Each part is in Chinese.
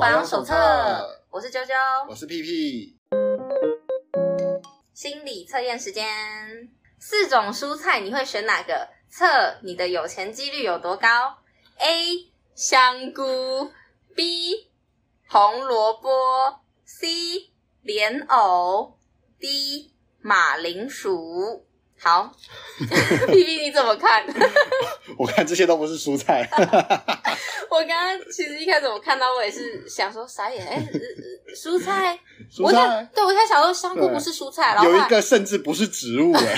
保养手册。我是啾啾，我是屁屁。心理测验时间，四种蔬菜你会选哪个？测你的有钱几率有多高？A. 香菇，B. 红萝卜，C. 莲藕，D. 马铃薯。好，屁屁你怎么看？我看这些都不是蔬菜。我刚刚其实一开始我看到我也是想说傻眼，哎、欸，蔬菜，蔬菜，我对我在想说香菇不是蔬菜，然后有一个甚至不是植物哎，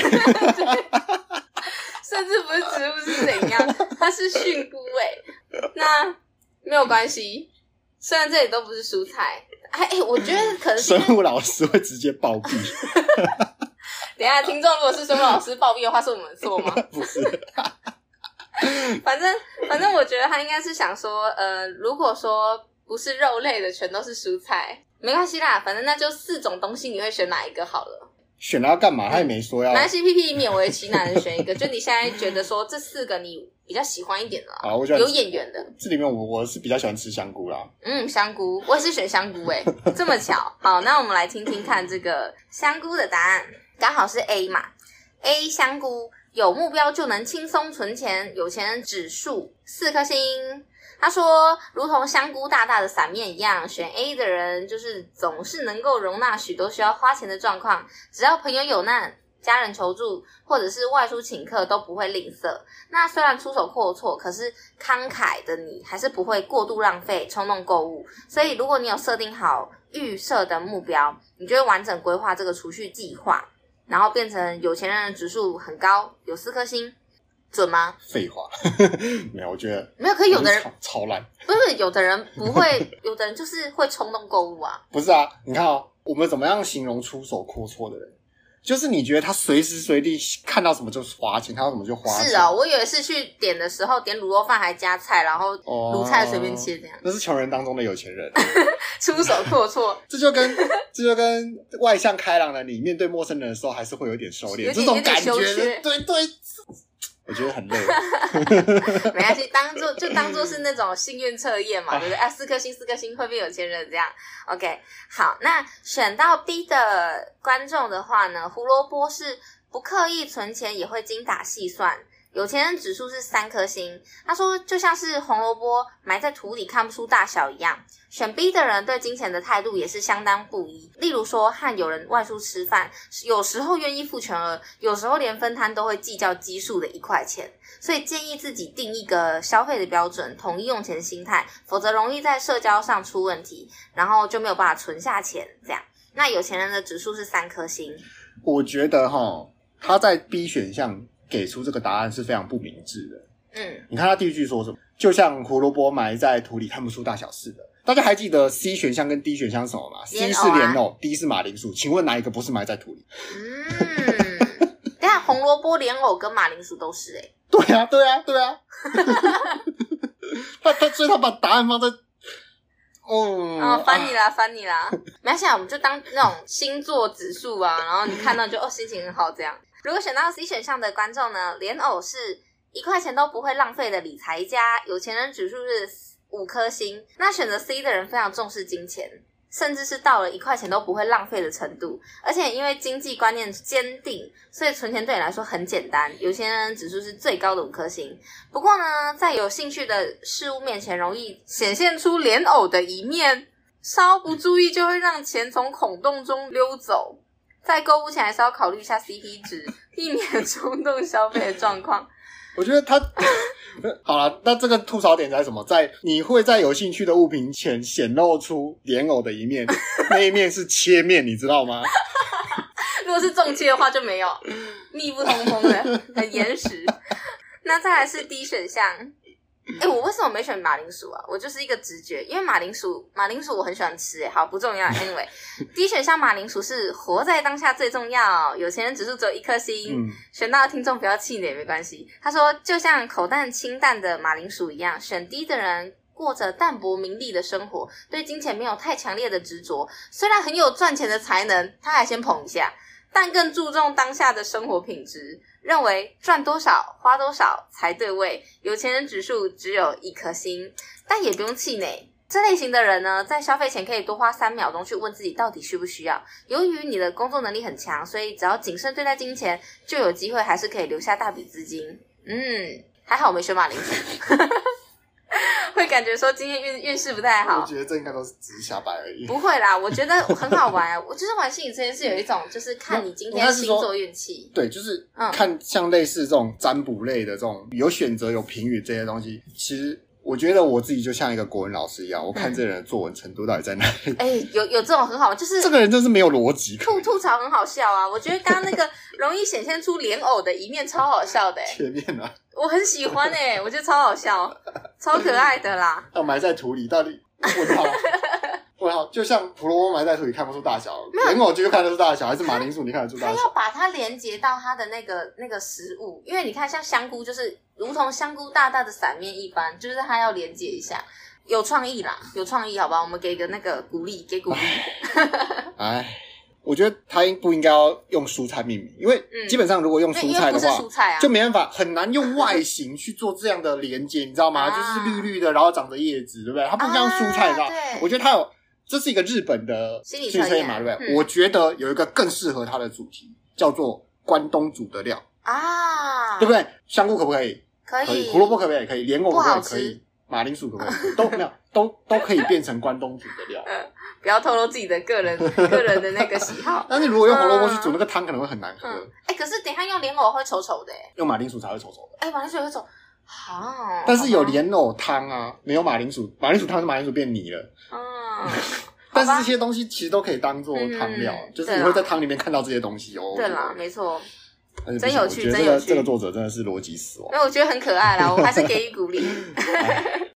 甚至不是植物是怎样？它是菌菇哎，那没有关系，虽然这里都不是蔬菜，哎、欸，我觉得可能生物老师会直接暴毙。等一下，听众如果是生物老师 暴毙的话，是我们的错吗？不是，反正反正我觉得他应该是想说，呃，如果说不是肉类的，全都是蔬菜，没关系啦，反正那就四种东西，你会选哪一个好了？选了要干嘛？他也没说要。南希 P P 勉为其难的选一个，就你现在觉得说这四个你比较喜欢一点的，好，我有眼缘的。这里面我我是比较喜欢吃香菇啦。嗯，香菇，我也是选香菇诶，这么巧。好，那我们来听听看这个香菇的答案。刚好是 A 嘛，A 香菇有目标就能轻松存钱，有钱人指数四颗星。他说，如同香菇大大的伞面一样，选 A 的人就是总是能够容纳许多需要花钱的状况，只要朋友有难、家人求助或者是外出请客都不会吝啬。那虽然出手阔绰，可是慷慨的你还是不会过度浪费、冲动购物。所以，如果你有设定好预设的目标，你就会完整规划这个储蓄计划。然后变成有钱人的指数很高，有四颗星，准吗？废话，没有，我觉得没有。可以有的人超烂，不是有的人不会，有的人就是会冲动购物啊。不是啊，你看哦，我们怎么样形容出手阔绰的人？就是你觉得他随时随地看到什么就花钱，看到什么就花钱。是啊、哦，我以为是去点的时候点卤肉饭还加菜，然后卤菜随便切这样。哦、那是穷人当中的有钱人，出手阔绰。这就跟这就跟外向开朗的你面对陌生人的时候还是会有点收敛，这种感觉，对对。我觉得很累，没关系，当做就当做是那种幸运测验嘛，对不对？啊，四颗星，四颗星会变有钱人这样。OK，好，那选到 B 的观众的话呢，胡萝卜是不刻意存钱，也会精打细算。有钱人指数是三颗星，他说就像是红萝卜埋在土里看不出大小一样。选 B 的人对金钱的态度也是相当不一，例如说和有人外出吃饭，有时候愿意付全额，有时候连分摊都会计较基数的一块钱。所以建议自己定一个消费的标准，统一用钱心态，否则容易在社交上出问题，然后就没有办法存下钱。这样，那有钱人的指数是三颗星，我觉得哈，他在 B 选项。给出这个答案是非常不明智的。嗯，你看他第一句说什么？就像胡萝卜埋在土里看不出大小似的。大家还记得 C 选项跟 D 选项是什么吗？啊？C 是莲藕，D 是马铃薯。请问哪一个不是埋在土里？嗯，等下红萝卜、莲藕跟马铃薯都是哎、欸。对啊，对啊，对啊。他他所以他把答案放在，哦，哦，翻你啦，翻你啦。没关系，我们就当那种星座指数啊，然后你看到就哦，心情很好这样。如果选到 C 选项的观众呢，莲藕是一块钱都不会浪费的理财家，有钱人指数是五颗星。那选择 C 的人非常重视金钱，甚至是到了一块钱都不会浪费的程度。而且因为经济观念坚定，所以存钱对你来说很简单。有钱人指数是最高的五颗星。不过呢，在有兴趣的事物面前，容易显现出莲藕的一面，稍不注意就会让钱从孔洞中溜走。在购物前还是要考虑一下 CP 值，避免冲动消费的状况。我觉得他好了，那这个吐槽点在什么？在你会在有兴趣的物品前显露出莲藕的一面，那一面是切面，你知道吗？如果是重切的话就没有，密不通风的，很严实。那再来是 D 选项。哎、欸，我为什么没选马铃薯啊？我就是一个直觉，因为马铃薯，马铃薯我很喜欢吃。哎，好，不重要。Anyway，D 选项马铃薯是活在当下最重要。有钱人指数只有一颗星，嗯、选到的听众不要气馁也没关系。他说，就像口淡清淡的马铃薯一样，选低的人过着淡泊名利的生活，对金钱没有太强烈的执着。虽然很有赚钱的才能，他还先捧一下，但更注重当下的生活品质。认为赚多少花多少才对味，有钱人指数只有一颗星，但也不用气馁。这类型的人呢，在消费前可以多花三秒钟去问自己到底需不需要。由于你的工作能力很强，所以只要谨慎对待金钱，就有机会还是可以留下大笔资金。嗯，还好我没选马铃薯。会感觉说今天运运势不太好。我觉得这应该都是只是瞎掰而已。不会啦，我觉得很好玩。我就是玩心理测验是有一种，就是看你今天星座运气。对，就是看像类似这种占卜类的这种有选择、有评语这些东西，其实。我觉得我自己就像一个国文老师一样，我看这人的作文程度到底在哪里？哎、欸，有有这种很好，就是这个人真是没有逻辑。吐吐槽很好笑啊！我觉得刚刚那个容易显现出莲藕的一面，超好笑的、欸。前面啊，我很喜欢哎、欸，我觉得超好笑，超可爱的啦。要埋在土里，到底我操！就像胡萝卜埋在土里看不出大小，莲藕就看得出大小，还是马铃薯你看得出大小？它要把它连接到它的那个那个食物，因为你看，像香菇就是如同香菇大大的伞面一般，就是它要连接一下，有创意啦，有创意，好吧？我们给个那个鼓励，给鼓励。哎，我觉得它应不应该要用蔬菜命名？因为基本上如果用蔬菜的话，就没办法，很难用外形去做这样的连接，你知道吗？就是绿绿的，然后长着叶子，对不对？它不像蔬菜，你知道？我觉得它有。这是一个日本的心理测验嘛，对不对？我觉得有一个更适合它的主题，叫做关东煮的料啊，对不对？香菇可不可以？可以。胡萝卜可不可以？可以。莲藕可不可以？可以。马铃薯可不可以？都 没有，都都可以变成关东煮的料。不要透露自己的个人个人的那个喜好。但是如果用胡萝卜去煮那个汤，可能会很难喝。哎，可是等一下用莲藕会丑丑的，用马铃薯才会丑丑的。哎，马铃薯会丑。好。但是有莲藕汤啊，没有马铃薯，马铃薯汤是马铃薯变泥了。嗯，但是这些东西其实都可以当做汤料，嗯、就是你会在汤里面看到这些东西哦。对啦，没错，真有趣，真有趣。这个作者真的是逻辑死亡。因为我觉得很可爱啦，我还是给予鼓励。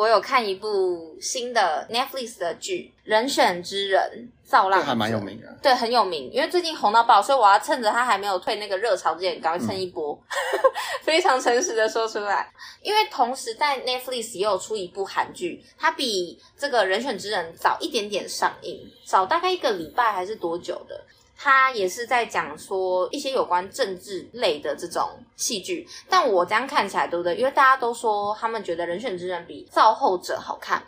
我有看一部新的 Netflix 的剧《人选之人》，造浪，还蛮有名的，对，很有名，因为最近红到爆，所以我要趁着他还没有退那个热潮之前，赶快蹭一波。嗯、非常诚实的说出来，因为同时在 Netflix 也有出一部韩剧，它比这个人选之人早一点点上映，早大概一个礼拜还是多久的。他也是在讲说一些有关政治类的这种戏剧，但我这样看起来，对不对？因为大家都说他们觉得《人选之人》比《造后者》好看，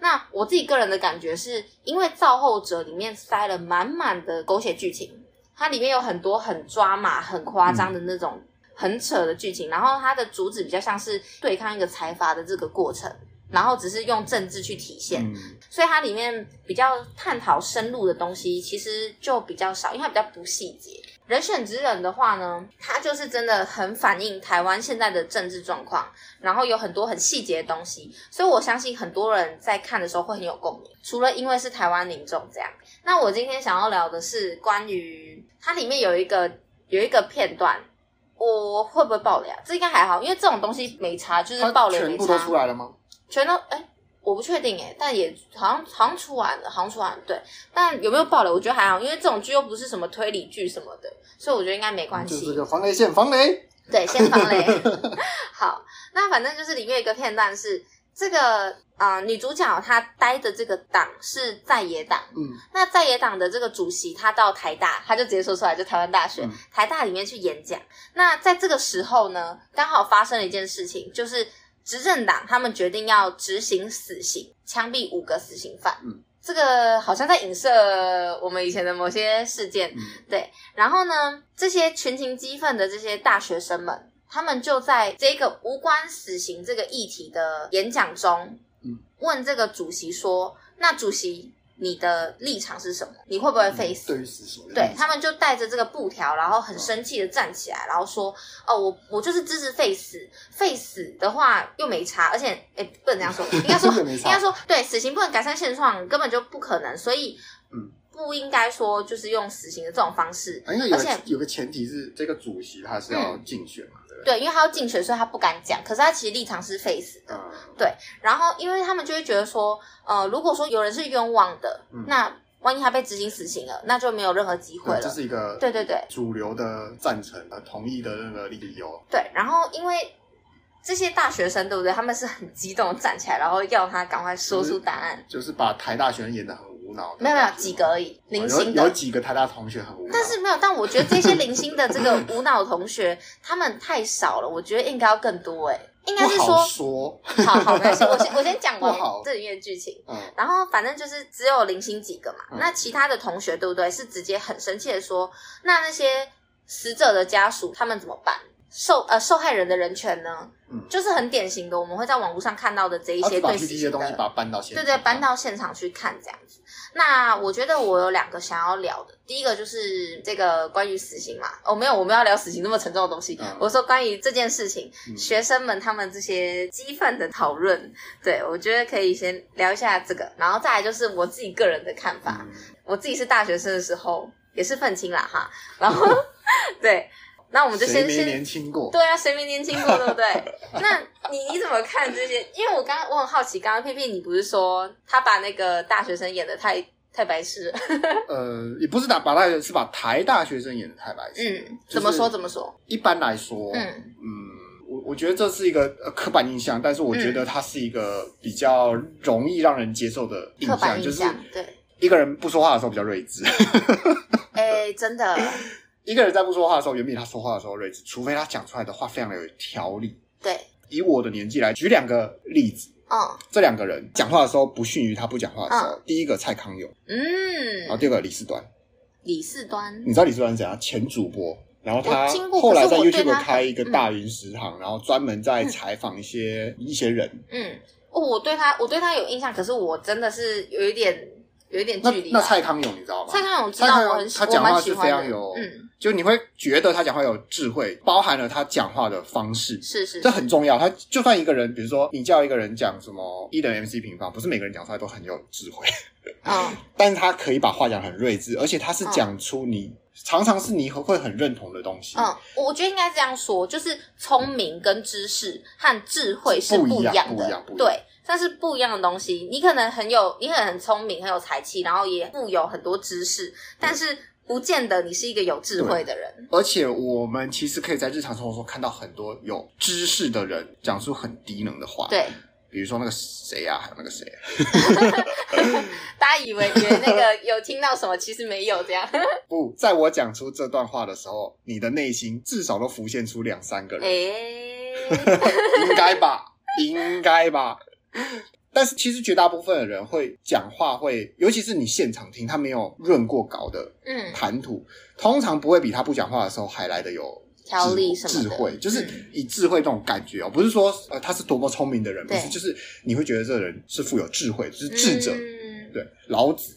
那我自己个人的感觉是，因为《造后者》里面塞了满满的狗血剧情，它里面有很多很抓马、很夸张的那种很扯的剧情，然后它的主旨比较像是对抗一个财阀的这个过程。然后只是用政治去体现，嗯、所以它里面比较探讨深入的东西，其实就比较少，因为它比较不细节。人选之人的话呢，它就是真的很反映台湾现在的政治状况，然后有很多很细节的东西，所以我相信很多人在看的时候会很有共鸣。除了因为是台湾民众这样，那我今天想要聊的是关于它里面有一个有一个片段，我会不会爆雷啊？这应该还好，因为这种东西没差，就是爆雷没差。全部都出来了吗？全都哎，我不确定哎，但也好像好像出完了，好像出完了，对。但有没有爆雷？我觉得还好，因为这种剧又不是什么推理剧什么的，所以我觉得应该没关系。就是这个防雷线，防雷。对，先防雷。好，那反正就是里面有一个片段是这个啊、呃，女主角她待的这个党是在野党，嗯，那在野党的这个主席他到台大，他就直接说出来，就台湾大学、嗯、台大里面去演讲。那在这个时候呢，刚好发生了一件事情，就是。执政党他们决定要执行死刑，枪毙五个死刑犯。嗯，这个好像在影射我们以前的某些事件。嗯，对。然后呢，这些群情激愤的这些大学生们，他们就在这个无关死刑这个议题的演讲中，嗯，问这个主席说：“那主席。”你的立场是什么？你会不会废死？对于死刑，对他们就带着这个布条，然后很生气的站起来，然后说：“哦，我我就是支持废死，废死的话又没差，而且哎不能这样说，应该说应该说对，死刑不能改善现状，根本就不可能，所以嗯。”不应该说就是用死刑的这种方式，而且有个前提是这个主席他是要竞选嘛，对不对？对，因为他要竞选，所以他不敢讲。可是他其实立场是 face 的，对。然后因为他们就会觉得说，呃，如果说有人是冤枉的，那万一他被执行死刑了，那就没有任何机会了。这是一个对对对主流的赞成呃同意的那个理由。对，然后因为这些大学生对不对？他们是很激动站起来，然后要他赶快说出答案，就是把台大学生演的很。没有没有几个而已，零星的有，有几个台大同学很无脑，但是没有，但我觉得这些零星的这个无脑同学他们太少了，我觉得应该要更多哎。应该是说，好说，好好没关系，我先 我先讲完这里面的剧情，嗯，然后反正就是只有零星几个嘛，嗯、那其他的同学对不对？是直接很生气的说，那那些死者的家属他们怎么办？受呃受害人的人权呢？嗯，就是很典型的，我们会在网络上看到的这一些对死刑的东西，把它搬到现场，对对，搬到现场去看这样子。那我觉得我有两个想要聊的，第一个就是这个关于死刑嘛。哦，没有，我们要聊死刑那么沉重的东西。嗯、我说关于这件事情，嗯、学生们他们这些激愤的讨论，对，我觉得可以先聊一下这个，然后再来就是我自己个人的看法。嗯、我自己是大学生的时候也是愤青啦哈，然后 对。那我们就先先年轻过，对啊，谁没年轻过，对不对？那你你怎么看这些？因为我刚刚我很好奇，刚刚屁屁你不是说他把那个大学生演的太太白痴了？呃，也不是打把大学，是把台大学生演的太白痴。嗯，怎么说怎么说？一般来说，嗯嗯，我我觉得这是一个刻板印象，但是我觉得它是一个比较容易让人接受的印象，印象就是对一个人不说话的时候比较睿智。哎，真的。一个人在不说话的时候，远比他说话的时候睿智，除非他讲出来的话非常的有条理。对，以我的年纪来举两个例子。嗯，这两个人讲话的时候不逊于他不讲话的时候。嗯、第一个蔡康永，嗯，然后第二个李四端。李四端，你知道李四端是怎样？前主播，然后他后来在 YouTube 开一个大云食堂，然后专门在采访一些、嗯、一些人。嗯，哦，我对他，我对他有印象，可是我真的是有一点。有一点距离。那蔡康永你知道吗？蔡康永知道。他讲话是非常有，嗯，就你会觉得他讲话有智慧，包含了他讲话的方式，是是，这很重要。他就算一个人，比如说你叫一个人讲什么一等于 MC 平方，不是每个人讲出来都很有智慧，嗯，但是他可以把话讲很睿智，而且他是讲出你常常是你会很认同的东西。嗯，我觉得应该这样说，就是聪明跟知识和智慧是不一样的，对。但是不一样的东西，你可能很有，你可能很聪明，很有才气，然后也富有很多知识，但是不见得你是一个有智慧的人。而且我们其实可以在日常生活中看到很多有知识的人讲出很低能的话。对，比如说那个谁啊，还有那个谁啊，大家以为以为那个有听到什么，其实没有这样。不，在我讲出这段话的时候，你的内心至少都浮现出两三个人。诶 应该吧，应该吧。但是其实绝大部分的人会讲话会，尤其是你现场听他没有润过稿的，嗯，谈吐通常不会比他不讲话的时候还来的有条理什么，智慧，就是以智慧这种感觉哦，不是说呃他是多么聪明的人，不是，就是你会觉得这个人是富有智慧，就是智者，对，老子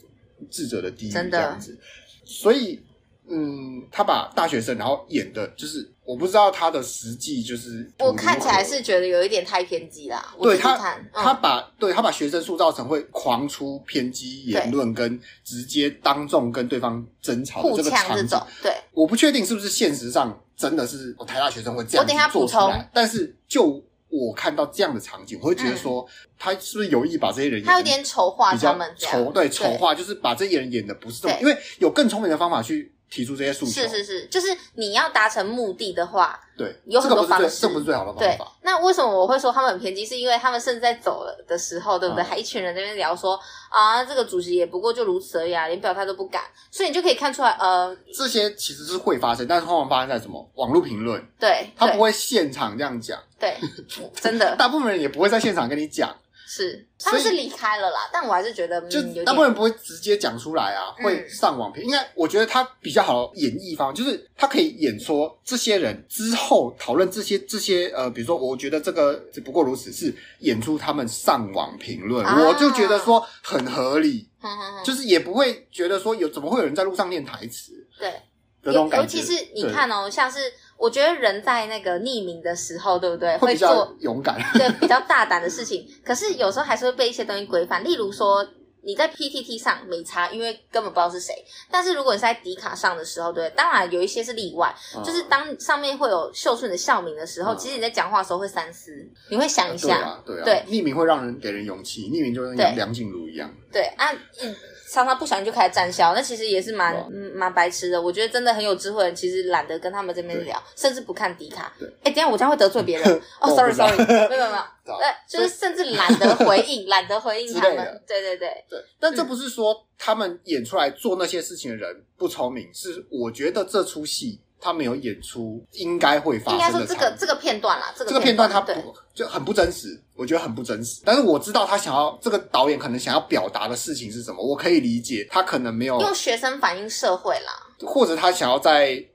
智者的第一这样子，所以。嗯，他把大学生然后演的，就是我不知道他的实际就是。我看起来是觉得有一点太偏激啦。对他，他把对他把学生塑造成会狂出偏激言论，跟直接当众跟对方争吵的这个场景。对，我不确定是不是现实上真的是台大学生会这样做出来。但是就我看到这样的场景，我会觉得说，他是不是有意把这些人演，他有点丑化他们，丑对丑化，就是把这些人演的不是这么，因为有更聪明的方法去。提出这些诉求是是是，就是你要达成目的的话，对，有很多方式，这不是最好的方法。对，那为什么我会说他们很偏激？是因为他们甚至在走了的时候，对不对？还一群人在那边聊说啊，这个主席也不过就如此而已啊，连表态都不敢。所以你就可以看出来，呃，这些其实是会发生，但是通常发生在什么网络评论？对，他不会现场这样讲。对，真的，大部分人也不会在现场跟你讲。是，他们是离开了啦，但我还是觉得，就大部分人不会直接讲出来啊，会上网评。应该我觉得他比较好演绎方，就是他可以演说这些人之后讨论这些这些呃，比如说我觉得这个只不过如此，是演出他们上网评论，我就觉得说很合理，就是也不会觉得说有怎么会有人在路上念台词，对，那种感觉。尤其是你看哦，像是。我觉得人在那个匿名的时候，对不对？会做勇敢，对，比较大胆的事情。可是有时候还是会被一些东西规范。例如说，你在 PTT 上没差，因为根本不知道是谁。但是如果你是在迪卡上的时候，对，当然有一些是例外。嗯、就是当上面会有秀出你的校名的时候，嗯、其实你在讲话的时候会三思，你会想一下。啊对啊，对啊。对，匿名会让人给人勇气，匿名就跟梁静茹一样。对，对啊，嗯。常常不小心就开始战销，那其实也是蛮蛮、嗯、白痴的。我觉得真的很有智慧的人，其实懒得跟他们这边聊，甚至不看迪卡。哎对，等下我这样会得罪别人 哦。Sorry Sorry，没有没有，对，就是甚至懒得回应，懒得回应他们。对对对对。但这不是说他们演出来做那些事情的人不聪明，是我觉得这出戏。他没有演出应该会发生的。应该说这个这个片段啦，这个片段他不就很不真实，我觉得很不真实。但是我知道他想要这个导演可能想要表达的事情是什么，我可以理解。他可能没有用学生反映社会啦，或者他想要在。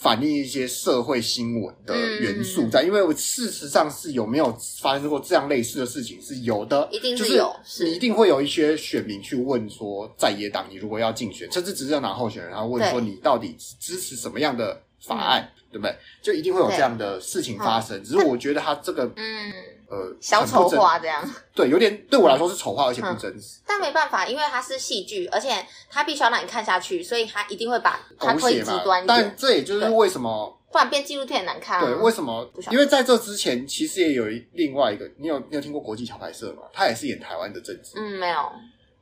反映一些社会新闻的元素在，嗯、因为我事实上是有没有发生过这样类似的事情是有的，一定是有，是你一定会有一些选民去问说，在野党你如果要竞选，甚至执政党候选人，然后问说你到底支持什么样的法案，对，对不对？就一定会有这样的事情发生。只是我觉得他这个，嗯。呃，小丑化这样，对，有点对我来说是丑化，而且不真实。但没办法，因为它是戏剧，而且它必须要让你看下去，所以它一定会把它推极端。但这也就是为什么，不然变纪录片很难看。对，为什么？因为在这之前，其实也有另外一个，你有你有听过国际桥牌社吗？他也是演台湾的政治。嗯，没有。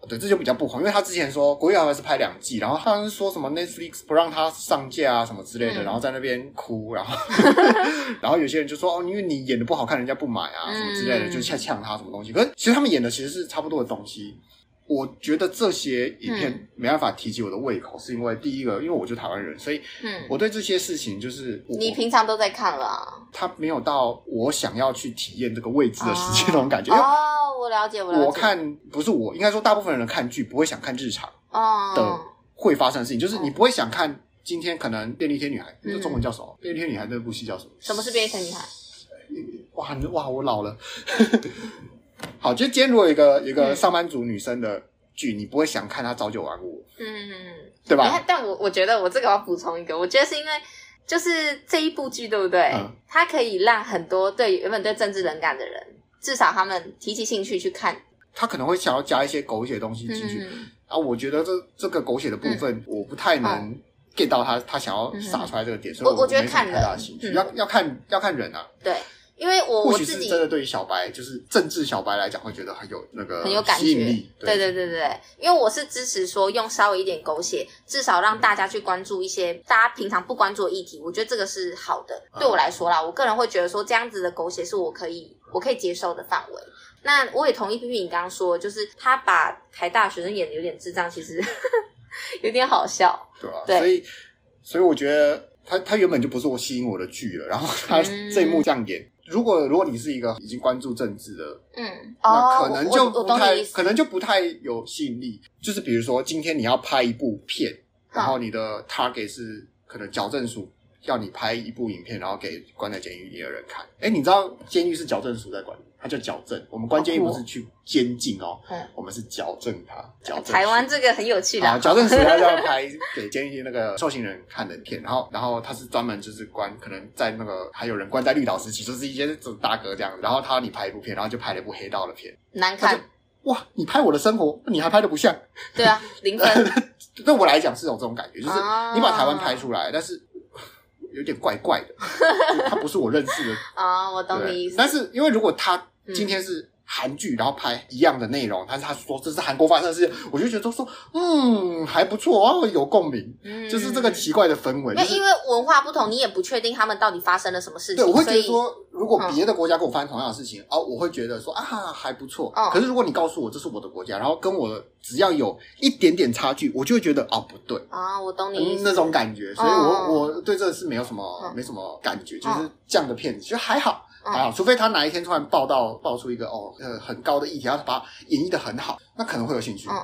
对，这就比较不红，因为他之前说国语好像是拍两季，然后他好像是说什么 Netflix 不让他上架啊什么之类的，嗯、然后在那边哭，然后 然后有些人就说哦，因为你演的不好看，人家不买啊什么之类的，就呛呛他什么东西。可是其实他们演的其实是差不多的东西。我觉得这些影片没办法提及我的胃口，是因为第一个，因为我就台湾人，所以我对这些事情就是你平常都在看了，他没有到我想要去体验这个未知的世界那种感觉。哦，我了解，我了解。我看不是我，应该说大部分人看剧不会想看日常的会发生的事情，就是你不会想看今天可能便利贴女孩，这中文叫什么？便利贴女孩那部戏叫什么？什么是便利贴女孩？哇哇，我老了。好，就今天如果有一个有一个上班族女生的剧，嗯、你不会想看她朝九晚五，嗯，对吧？欸、但我我觉得我这个要补充一个，我觉得是因为就是这一部剧，对不对？嗯、它可以让很多对原本对政治冷感的人，至少他们提起兴趣去看。他可能会想要加一些狗血的东西进去、嗯、啊，我觉得这这个狗血的部分，我不太能 get 到他、嗯、他想要撒出来这个点，嗯、所以我，我，觉得看太大兴趣，嗯、要要看要看人啊，对。因为我我自己真的对于小白，就是政治小白来讲，会觉得很有那个很有感觉。对对对对，因为我是支持说用稍微一点狗血，至少让大家去关注一些大家平常不关注的议题。我觉得这个是好的。对我来说啦，我个人会觉得说这样子的狗血是我可以我可以接受的范围。那我也同意 P P 你刚刚说，就是他把台大学生演的有点智障，其实 有点好笑。对啊，对，所以所以我觉得他他原本就不是我吸引我的剧了，然后他这一幕这样演。嗯如果如果你是一个已经关注政治的，嗯，那可能就不太，可能就不太有吸引力。就是比如说，今天你要拍一部片，然后你的 target 是可能矫正署。要你拍一部影片，然后给关在监狱里的人看。哎，你知道监狱是矫正署在管，它叫矫正。我们关监狱不是去监禁哦，嗯，我们是矫正它。矫正。台湾这个很有趣的。矫正署它要拍给监狱那个受刑人看的片，然后，然后他是专门就是关，可能在那个还有人关在绿岛时期，就是一些大哥这样。然后他你拍一部片，然后就拍了一部黑道的片，难看。哇，你拍我的生活，你还拍的不像？对啊，零分。对我来讲是有这种感觉，就是你把台湾拍出来，但是。有点怪怪的，他不是我认识的啊，我懂你意思。但是因为如果他今天是韩剧，然后拍一样的内容，但是他说这是韩国发生的事情，我就觉得说，嗯，还不错啊，有共鸣。嗯，就是这个奇怪的氛围。因为因为文化不同，你也不确定他们到底发生了什么事情。对，我会觉得说，如果别的国家跟我发生同样的事情，哦，我会觉得说啊，还不错。可是如果你告诉我这是我的国家，然后跟我只要有一点点差距，我就会觉得哦，不对啊，我懂你那种感觉。所以我我对这个是没有什么没什么感觉，就是这样的片子就还好。啊，除非他哪一天突然爆到爆出一个哦呃很高的议题，然后他把它演绎的很好，那可能会有兴趣。嗯，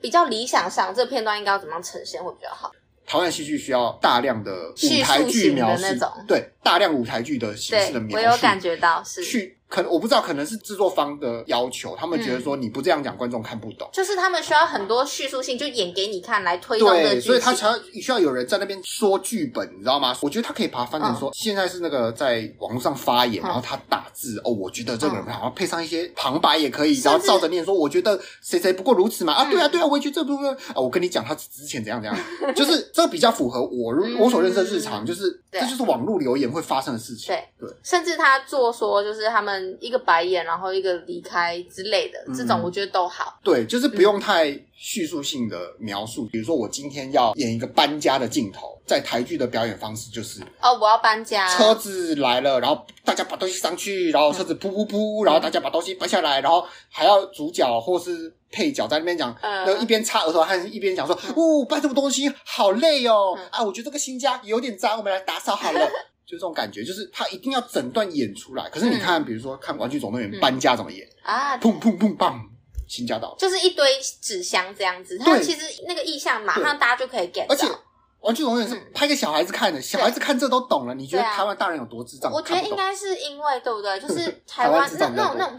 比较理想上，这个片段应该要怎么样呈现会比较好？台湾戏剧需要大量的舞台剧描述，那种对，大量舞台剧的形式的描述，我有感觉到是去。可能我不知道，可能是制作方的要求，他们觉得说你不这样讲，观众看不懂。就是他们需要很多叙述性，就演给你看来推动的所以他才需要有人在那边说剧本，你知道吗？我觉得他可以把它翻成说，现在是那个在网络上发言，然后他打字哦，我觉得这个人好像配上一些旁白也可以，然后照着念说，我觉得谁谁不过如此嘛？啊，对啊对啊，我也觉得这部分啊，我跟你讲他之前怎样怎样，就是这比较符合我我所认识的日常，就是这就是网络留言会发生的事情。对。对，甚至他做说就是他们。们一个白眼，然后一个离开之类的，这种我觉得都好。对，就是不用太叙述性的描述。比如说，我今天要演一个搬家的镜头，在台剧的表演方式就是哦，我要搬家，车子来了，然后大家把东西上去，然后车子噗噗噗，然后大家把东西搬下来，然后还要主角或是配角在那边讲，然后一边擦额头汗，一边讲说：“哦，搬这么多东西好累哦，啊，我觉得这个新家有点脏，我们来打扫好了。”就这种感觉，就是他一定要整段演出来。可是你看，比如说看《玩具总动员》搬家怎么演啊？砰砰砰砰，新家岛，就是一堆纸箱这样子。他其实那个意象马上大家就可以 get 到。而且《玩具总动员》是拍给小孩子看的，小孩子看这都懂了。你觉得台湾大人有多智障？我觉得应该是因为对不对？就是 台湾那那种那种。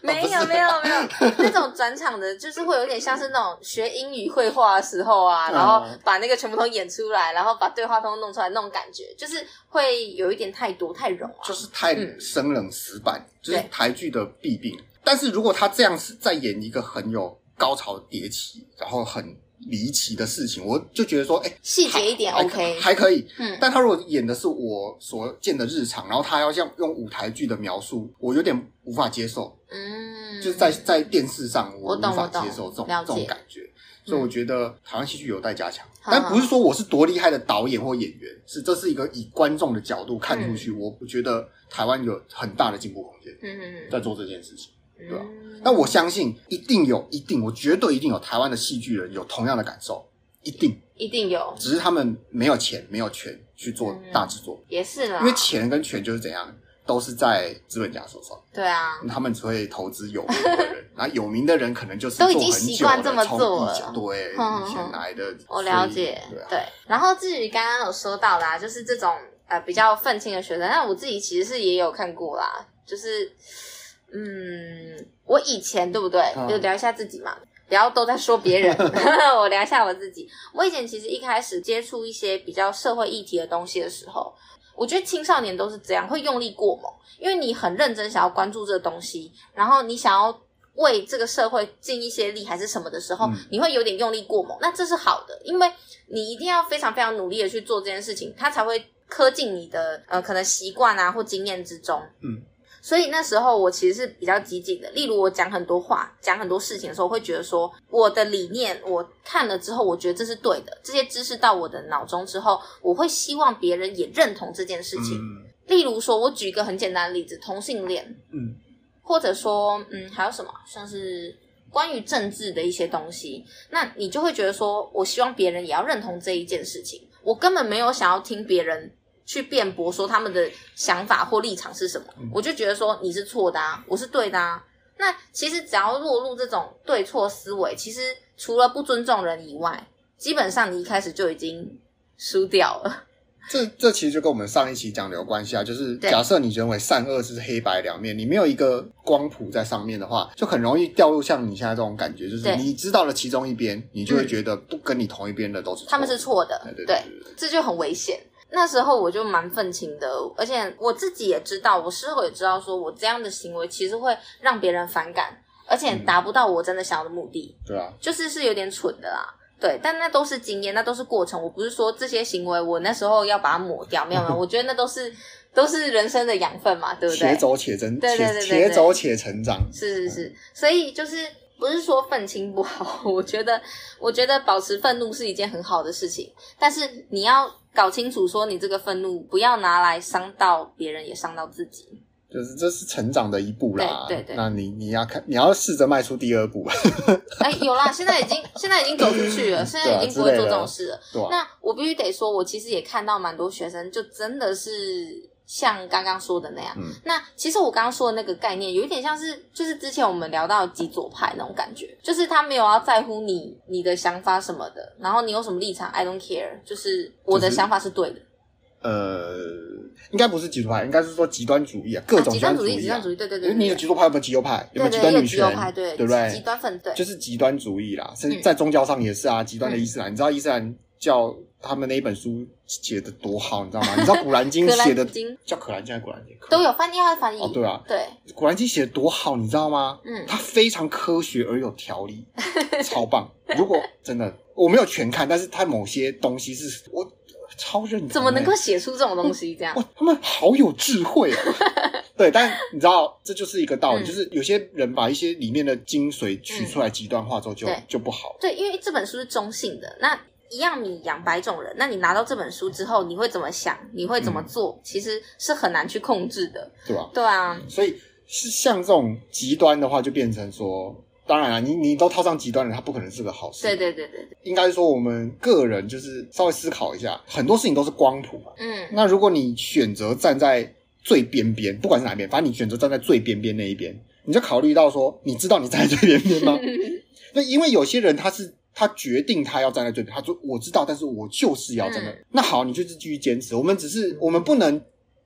没有没有没有，那种转场的，就是会有点像是那种学英语绘画的时候啊，然后把那个全部都演出来，然后把对话都弄出来那种感觉，就是会有一点太多太冗啊，就是太生冷死板，就是台剧的弊病。但是如果他这样子再演一个很有高潮迭起，然后很。离奇的事情，我就觉得说，哎、欸，细节一点 OK，还可以。嗯，但他如果演的是我所见的日常，然后他要像用舞台剧的描述，我有点无法接受。嗯，就是在在电视上，我无法接受这种这种感觉。所以我觉得台湾戏剧有待加强。嗯、但不是说我是多厉害的导演或演员，是这是一个以观众的角度看出去，嗯、我觉得台湾有很大的进步空间。嗯嗯嗯，在做这件事情。对吧？那我相信一定有，一定我绝对一定有台湾的戏剧人有同样的感受，一定一定有，只是他们没有钱，没有权去做大制作，也是啦。因为钱跟权就是怎样，都是在资本家手上。对啊，他们只会投资有名的人，那有名的人可能就是都已经习惯这么做了。对，以前来的，我了解。对，然后至于刚刚有说到啦，就是这种呃比较愤青的学生，那我自己其实是也有看过啦，就是。嗯，我以前对不对？就聊一下自己嘛，不要都在说别人。我聊一下我自己。我以前其实一开始接触一些比较社会议题的东西的时候，我觉得青少年都是这样，会用力过猛，因为你很认真想要关注这个东西，然后你想要为这个社会尽一些力还是什么的时候，你会有点用力过猛。那这是好的，因为你一定要非常非常努力的去做这件事情，它才会刻进你的呃可能习惯啊或经验之中。嗯。所以那时候我其实是比较激进的，例如我讲很多话、讲很多事情的时候，会觉得说我的理念，我看了之后，我觉得这是对的。这些知识到我的脑中之后，我会希望别人也认同这件事情。嗯、例如说，我举一个很简单的例子，同性恋，嗯，或者说，嗯，还有什么，像是关于政治的一些东西，那你就会觉得说，我希望别人也要认同这一件事情。我根本没有想要听别人。去辩驳说他们的想法或立场是什么，嗯、我就觉得说你是错的啊，我是对的啊。那其实只要落入这种对错思维，其实除了不尊重人以外，基本上你一开始就已经输掉了。这这其实就跟我们上一期讲的有关系啊，就是假设你认为善恶是黑白两面，你没有一个光谱在上面的话，就很容易掉入像你现在这种感觉，就是你知道了其中一边，你就会觉得不跟你同一边的都是错的，他们是错的，对，对，对，这就很危险。那时候我就蛮愤青的，而且我自己也知道，我事后也知道，说我这样的行为其实会让别人反感，而且达不到我真的想要的目的。对啊，就是是有点蠢的啦。对，但那都是经验，那都是过程。我不是说这些行为我那时候要把它抹掉，没有没有。我觉得那都是都是人生的养分嘛，对不对？且走且珍，对对对，且走且成长。是是是，所以就是不是说愤青不好，我觉得我觉得保持愤怒是一件很好的事情，但是你要。搞清楚，说你这个愤怒不要拿来伤到别人，也伤到自己。就是这是成长的一步啦。对对对，那你你要看，你要试着迈出第二步。哎，有啦，现在已经现在已经走出去了，现在已经不会做这种事了。啊，那我必须得说，我其实也看到蛮多学生，就真的是。像刚刚说的那样，嗯、那其实我刚刚说的那个概念，有一点像是，就是之前我们聊到极左派那种感觉，就是他没有要在乎你你的想法什么的，然后你有什么立场，I don't care，就是我的想法是对的。呃，应该不是极左派，应该是说极端主义啊，各种极端主义，极端主义，对对对。你有极左派，有没有极右派？有没有极端女权？对不对？极端分对，就是极端主义啦。甚至在宗教上也是啊，极端的伊斯兰，嗯、你知道伊斯兰教他们那一本书写的多好，你知道吗？你知道《古兰经》写的叫《可兰经》还是《古兰经》？都有翻译还是翻译？哦，对啊，对，《古兰经》写的多好，你知道吗？嗯，它非常科学而有条理，超棒。如果真的我没有全看，但是它某些东西是我超认真。怎么能够写出这种东西？这样哇，他们好有智慧啊！对，但你知道，这就是一个道理，嗯、就是有些人把一些里面的精髓取出来极端化之后就，就、嗯、就不好。对，因为这本书是中性的，那一样米养百种人，那你拿到这本书之后，你会怎么想？你会怎么做？嗯、其实是很难去控制的，对吧？对啊，所以是像这种极端的话，就变成说。当然了，你你都套上极端了，它不可能是个好事。对对对对对，应该说我们个人就是稍微思考一下，很多事情都是光谱嘛。嗯，那如果你选择站在最边边，不管是哪边，反正你选择站在最边边那一边，你就考虑到说，你知道你站在最边边吗？那因为有些人他是他决定他要站在最边，他说我知道，但是我就是要站在。嗯、那好，你就是继续坚持。我们只是我们不能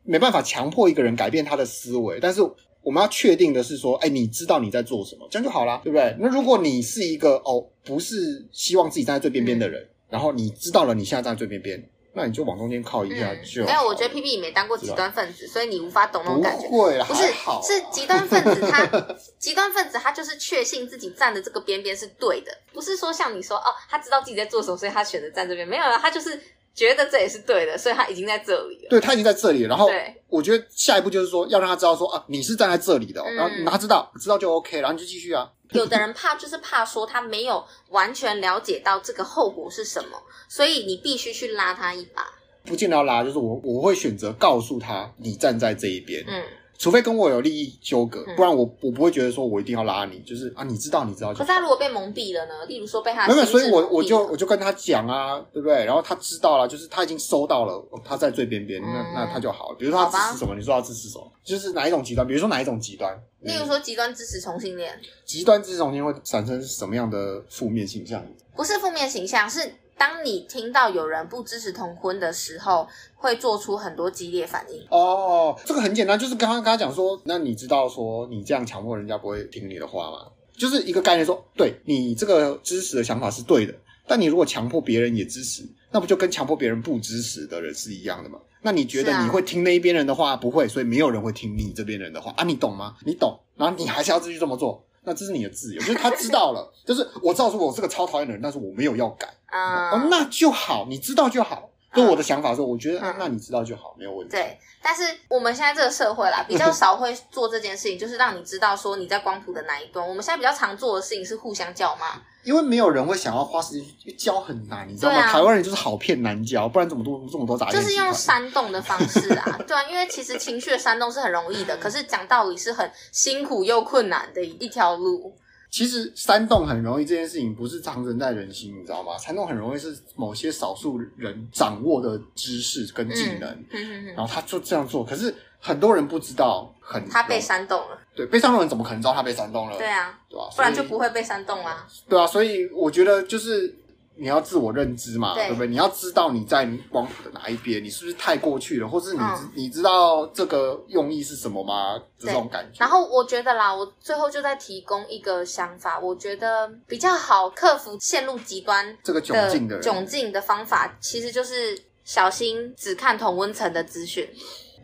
没办法强迫一个人改变他的思维，但是。我们要确定的是说，哎，你知道你在做什么，这样就好啦，对不对？那如果你是一个哦，不是希望自己站在最边边的人，嗯、然后你知道了你现在站在最边边，那你就往中间靠一下就、嗯。没有，我觉得 P P 也没当过极端分子，所以你无法懂那种感觉。不会啦，不是，是极端分子他，他极端分子他就是确信自己站的这个边边是对的，不是说像你说哦，他知道自己在做什么，所以他选择站这边。没有啊，他就是。觉得这也是对的，所以他已经在这里了。对，他已经在这里了。然后，我觉得下一步就是说，要让他知道说啊，你是站在这里的，哦，然后让他知道，知道就 OK，然后你就继续啊。有的人怕，就是怕说他没有完全了解到这个后果是什么，所以你必须去拉他一把。不见得要拉，就是我我会选择告诉他，你站在这一边。嗯。除非跟我有利益纠葛，不然我我不会觉得说我一定要拉你，就是啊，你知道你知道。可是他如果被蒙蔽了呢？例如说被他没有，所以我我就我就跟他讲啊，对不对？然后他知道了，就是他已经收到了，他在最边边，那那他就好了。比如说他支持什么，你说他支持什么，就是哪一种极端？比如说哪一种极端？例如说极端支持同性恋，极端支持同性恋会产生什么样的负面形象？不是负面形象，是。当你听到有人不支持同婚的时候，会做出很多激烈反应。哦，这个很简单，就是刚刚跟他讲说，那你知道说你这样强迫人家不会听你的话吗？就是一个概念说，对，你这个支持的想法是对的，但你如果强迫别人也支持，那不就跟强迫别人不支持的人是一样的吗？那你觉得你会听那一边人的话？不会，所以没有人会听你这边人的话啊，你懂吗？你懂，然后你还是要继续这么做。那这是你的自由，就是他知道了，就是我知道说我是个超讨厌的人，但是我没有要改啊、嗯哦，那就好，你知道就好。跟我的想法说，我觉得、嗯、那你知道就好，没有问题。对，但是我们现在这个社会啦，比较少会做这件事情，就是让你知道说你在光谱的哪一端。我们现在比较常做的事情是互相叫骂，因为没有人会想要花时间去教很难，你知道吗？啊、台湾人就是好骗难教，不然怎么多这么多杂音？就是用煽动的方式啊，对啊，因为其实情绪的煽动是很容易的，可是讲道理是很辛苦又困难的一条路。其实煽动很容易，这件事情不是藏人在人心，你知道吗？煽动很容易是某些少数人掌握的知识跟技能，嗯、然后他就这样做。可是很多人不知道很，很他被煽动了。对，被煽动人怎么可能知道他被煽动了？对啊，对吧？不然就不会被煽动啊。对啊，所以我觉得就是。你要自我认知嘛，对，对不对？你要知道你在光谱的哪一边，你是不是太过去了，或是你、嗯、你知道这个用意是什么吗？这种感觉。然后我觉得啦，我最后就再提供一个想法，我觉得比较好克服陷入极端这个窘境的窘境的方法，其实就是小心只看同温层的资讯。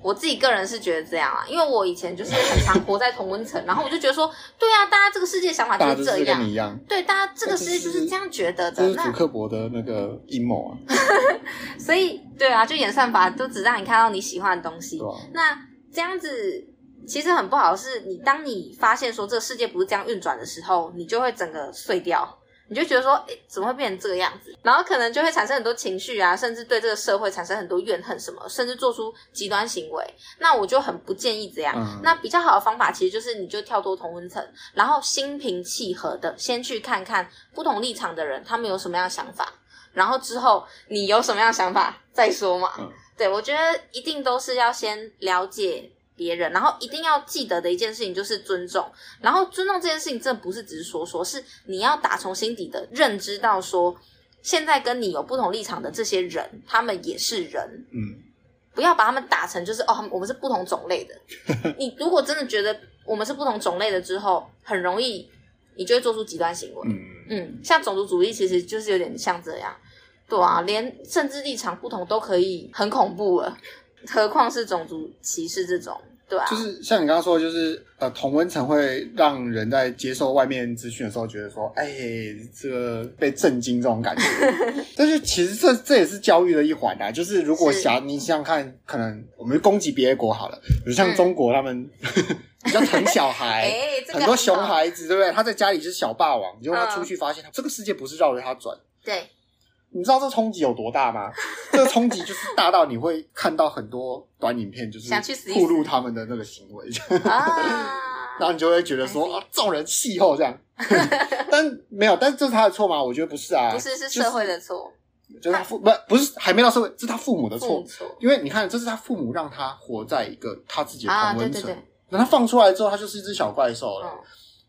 我自己个人是觉得这样啊，因为我以前就是很常活在同温层，然后我就觉得说，对啊，大家这个世界想法就是这样，对，大家这个世界就是这样觉得的。这是祖克伯的那个阴谋啊。所以，对啊，就演算法都只让你看到你喜欢的东西。啊、那这样子其实很不好，是你当你发现说这个世界不是这样运转的时候，你就会整个碎掉。你就觉得说，诶，怎么会变成这个样子？然后可能就会产生很多情绪啊，甚至对这个社会产生很多怨恨什么，甚至做出极端行为。那我就很不建议这样。嗯、那比较好的方法，其实就是你就跳脱同温层，然后心平气和的先去看看不同立场的人，他们有什么样的想法，然后之后你有什么样的想法再说嘛。嗯、对，我觉得一定都是要先了解。别人，然后一定要记得的一件事情就是尊重。然后尊重这件事情，真的不是只是说说，是你要打从心底的认知到说，现在跟你有不同立场的这些人，他们也是人。嗯，不要把他们打成就是哦，我们是不同种类的。你如果真的觉得我们是不同种类的之后，很容易你就会做出极端行为。嗯嗯，像种族主义其实就是有点像这样，对啊，连政治立场不同都可以很恐怖了，何况是种族歧视这种。对啊，就是像你刚刚说的，就是呃，同温层会让人在接受外面资讯的时候，觉得说，哎，这个被震惊这种感觉。但是其实这这也是教育的一环啊。就是如果想你想想看，可能我们攻击别的国好了，比如像中国他们、嗯、比较疼小孩，很多熊孩子，对不对？他在家里就是小霸王，结果他出去发现，这个世界不是绕着他转。对。你知道这冲击有多大吗？这个冲击就是大到你会看到很多短影片，就是暴露他们的那个行为，啊、然后你就会觉得说 啊，众人气候这样。但没有，但是这是他的错吗？我觉得不是啊，不是，是社会的错，就是他父不不是还没到社会，是他父母的错。因为你看，这是他父母让他活在一个他自己的同温层，啊、对对对，等他放出来之后，他就是一只小怪兽了，嗯、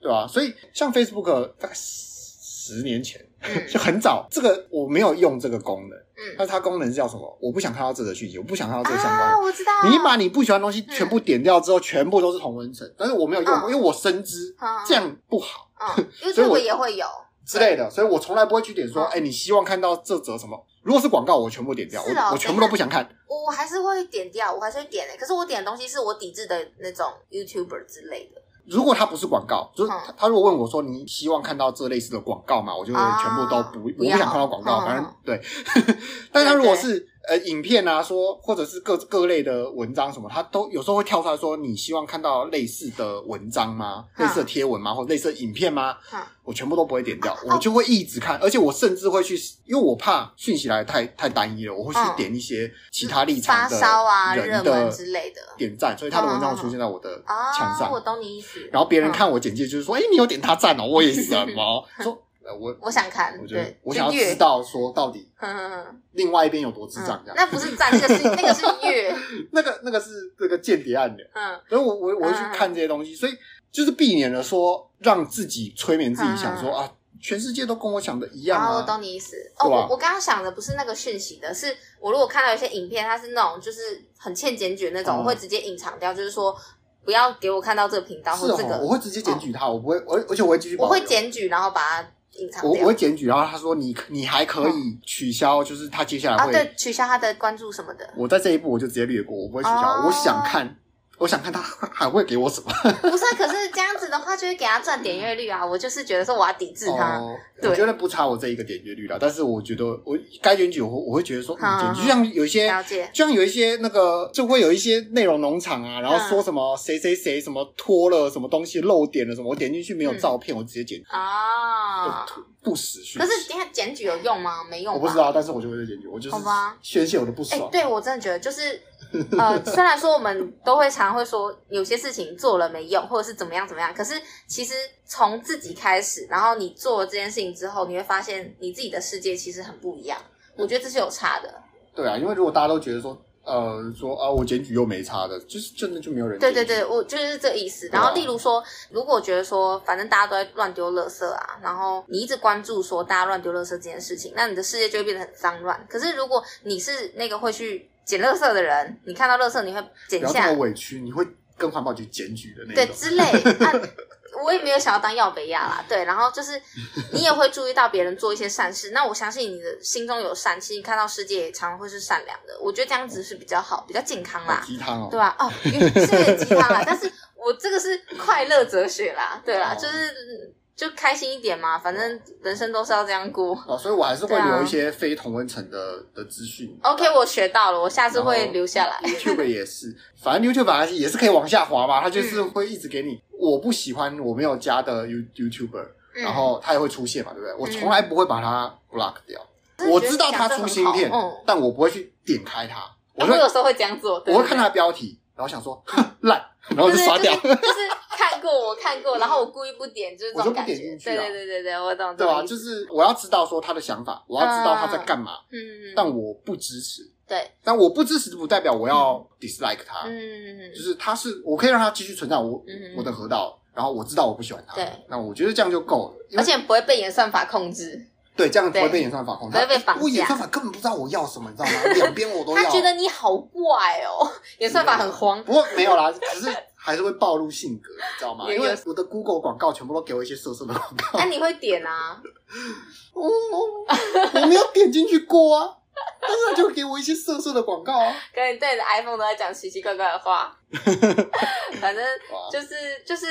对吧？所以像 Facebook 大概十年前。就很早，这个我没有用这个功能，嗯，但是它功能是叫什么？我不想看到这个讯息，我不想看到这个相关我知道。你把你不喜欢的东西全部点掉之后，全部都是同温层，但是我没有用，因为我深知这样不好，所以我也会有之类的，所以我从来不会去点说，哎，你希望看到这则什么？如果是广告，我全部点掉，我我全部都不想看。我还是会点掉，我还是会点的，可是我点的东西是我抵制的那种 YouTuber 之类的。如果他不是广告，就是他，他如果问我说，你希望看到这类似的广告嘛？我就会全部都不，我不想看到广告，反正对。但他如果是。呃，影片啊，说或者是各各类的文章什么，他都有时候会跳出来说，你希望看到类似的文章吗？类似的贴文吗？或者类似的影片吗？我全部都不会点掉，我就会一直看，而且我甚至会去，因为我怕讯息来太太单一了，我会去点一些其他立场的人的之类的点赞，所以他的文章会出现在我的墙上。我懂你意思。然后别人看我简介就是说，哎，你有点他赞哦，我也是 什么说。我我想看，我觉得我想要知道说到底，另外一边有多智障这样。那不是赞，那个是那个是月，那个那个是这个间谍案的。嗯，所以我我我会去看这些东西，所以就是避免了说让自己催眠自己，想说啊，全世界都跟我想的一样啊。我懂你意思。哦，我我刚刚想的不是那个讯息的，是我如果看到一些影片，它是那种就是很欠检举那种，我会直接隐藏掉，就是说不要给我看到这个频道或这个。我会直接检举他，我不会，而而且我会继续。我会检举，然后把它。我我会检举，然后他说你你还可以取消，就是他接下来会、取消他的关注什么的。我在这一步我就直接略过，我不会取消。哦、我想看。我想看他还会给我什么？不是，可是这样子的话就会给他赚点阅率啊！我就是觉得说我要抵制他。哦、对我觉得不差我这一个点阅率了，但是我觉得我该检举，我我会觉得说检举，就像有一些，了解就像有一些那个就会有一些内容农场啊，然后说什么谁谁谁什么脱了什么东西漏点了什么，我点进去没有照片，嗯、我直接检举啊，不死讯。可是你看检举有用吗？没用。我不知道，但是我就会检举，我就是宣泄我的不爽。欸、对我真的觉得就是。呃，虽然说我们都会常会说有些事情做了没用，或者是怎么样怎么样，可是其实从自己开始，然后你做了这件事情之后，你会发现你自己的世界其实很不一样。我觉得这是有差的。对啊，因为如果大家都觉得说，呃，说啊，我检举又没差的，就是真的就没有人。对对对，我就是这个意思。然后，例如说，如果觉得说，反正大家都在乱丢垃圾啊，然后你一直关注说大家乱丢垃圾这件事情，那你的世界就会变得很脏乱。可是如果你是那个会去。捡垃圾的人，你看到垃圾你会捡下。不要这么委屈，你会跟环保局检举的那种。对，之类。啊，我也没有想要当耀北亚啦。对，然后就是 你也会注意到别人做一些善事。那我相信你的心中有善，其实你看到世界也常常会是善良的。我觉得这样子是比较好，比较健康啦。鸡汤哦。对吧？哦，是有点鸡汤啦，但是我这个是快乐哲学啦。对啦，就是。就开心一点嘛，反正人生都是要这样过。哦，所以我还是会留一些非同温层的的资讯。OK，我学到了，我下次会留下来。YouTube 也是，反正 YouTube 反正也是可以往下滑嘛，它就是会一直给你我不喜欢我没有加的 You YouTuber，然后它也会出现嘛，对不对？我从来不会把它 block 掉。我知道它出新片，但我不会去点开它。我有时候会这样做，我会看它的标题，然后想说哼烂，然后就刷掉。就是。看过，我看过，然后我故意不点，就是这种感觉。对对对对对，我懂。对啊，就是我要知道说他的想法，我要知道他在干嘛。嗯嗯。但我不支持。对。但我不支持不代表我要 dislike 他。嗯嗯嗯。就是他是，我可以让他继续存在我我的河道，然后我知道我不喜欢他。对。那我觉得这样就够了，而且不会被演算法控制。对，这样不会被演算法控制会被绑。演算法根本不知道我要什么，你知道吗？两边我都要。他觉得你好怪哦，演算法很慌。不过没有啦，只是还是会暴露性格，你知道吗？因为我的 Google 广告全部都给我一些色色的广告。那你会点啊？我没有点进去过啊，但是他就给我一些色色的广告啊。跟你对着 iPhone 都在讲奇奇怪怪的话。反正就是就是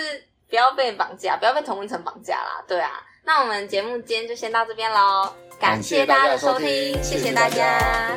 不要被绑架，不要被同温层绑架啦。对啊。那我们节目今天就先到这边喽感谢大家的收听谢谢大家。